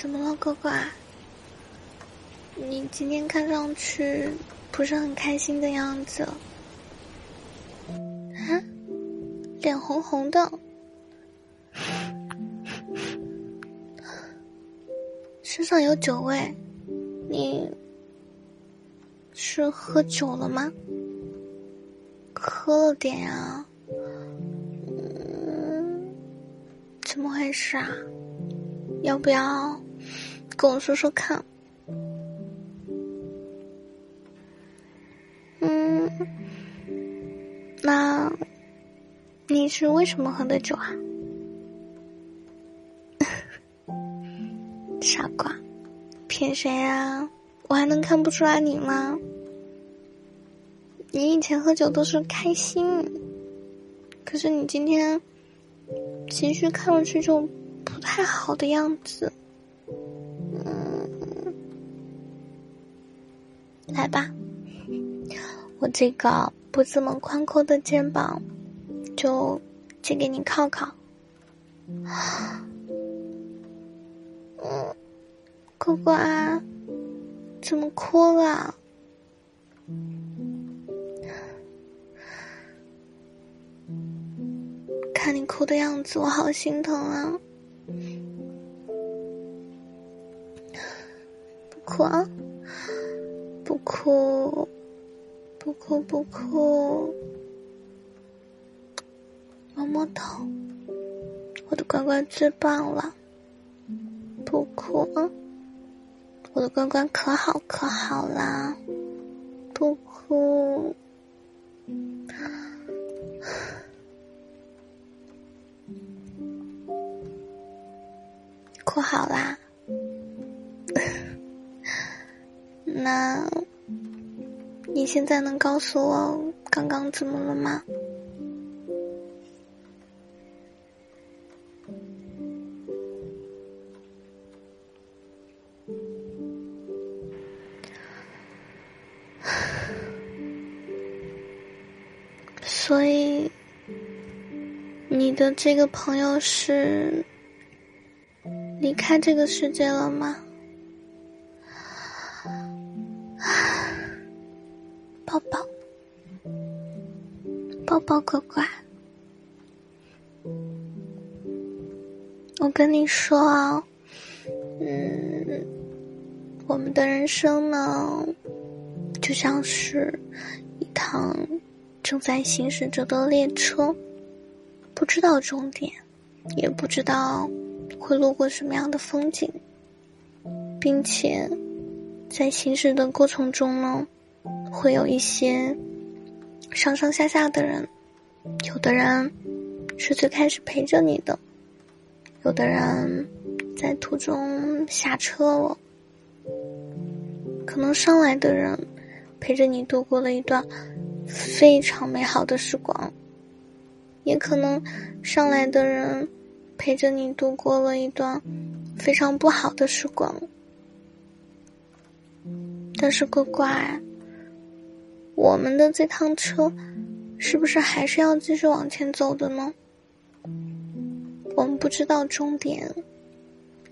怎么了，乖乖？你今天看上去不是很开心的样子。啊，脸红红的，身上有酒味，你是喝酒了吗？喝了点呀。嗯，怎么回事啊？要不要跟我说说看？嗯，那你是为什么喝的酒啊？傻瓜，骗谁啊？我还能看不出来你吗？你以前喝酒都是开心，可是你今天情绪看上去就。不太好的样子，来吧，我这个不怎么宽阔的肩膀就借给你靠靠。嗯，乖乖，怎么哭了？看你哭的样子，我好心疼啊。不哭啊！不哭，不哭，不哭。摸摸头，我的乖乖最棒了。不哭啊！我的乖乖可好可好啦。不哭。哭好啦，那你现在能告诉我刚刚怎么了吗？所以，你的这个朋友是？离开这个世界了吗？啊抱抱，抱抱，乖乖。我跟你说啊，嗯，我们的人生呢，就像是一趟正在行驶着的列车，不知道终点，也不知道。会路过什么样的风景，并且在行驶的过程中呢，会有一些上上下下的人，有的人是最开始陪着你的，有的人在途中下车了，可能上来的人陪着你度过了一段非常美好的时光，也可能上来的人。陪着你度过了一段非常不好的时光，但是乖乖，我们的这趟车是不是还是要继续往前走的呢？我们不知道终点，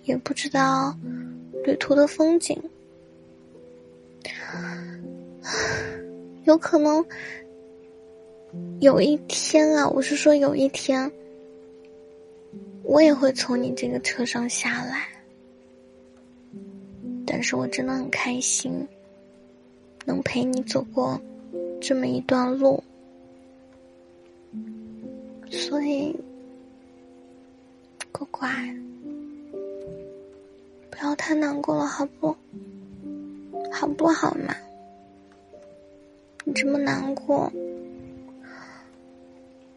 也不知道旅途的风景，有可能有一天啊，我是说有一天。我也会从你这个车上下来，但是我真的很开心，能陪你走过这么一段路，所以乖乖，不要太难过了，好不？好不好嘛？你这么难过，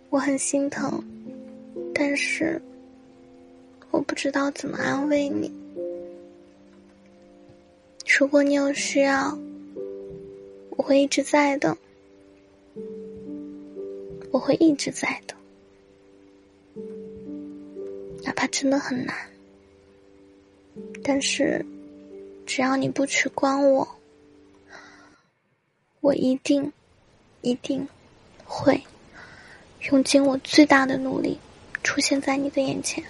我很心疼，但是。我不知道怎么安慰你。如果你有需要，我会一直在的。我会一直在的，哪怕真的很难。但是，只要你不取关我，我一定，一定会用尽我最大的努力出现在你的眼前。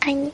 爱你。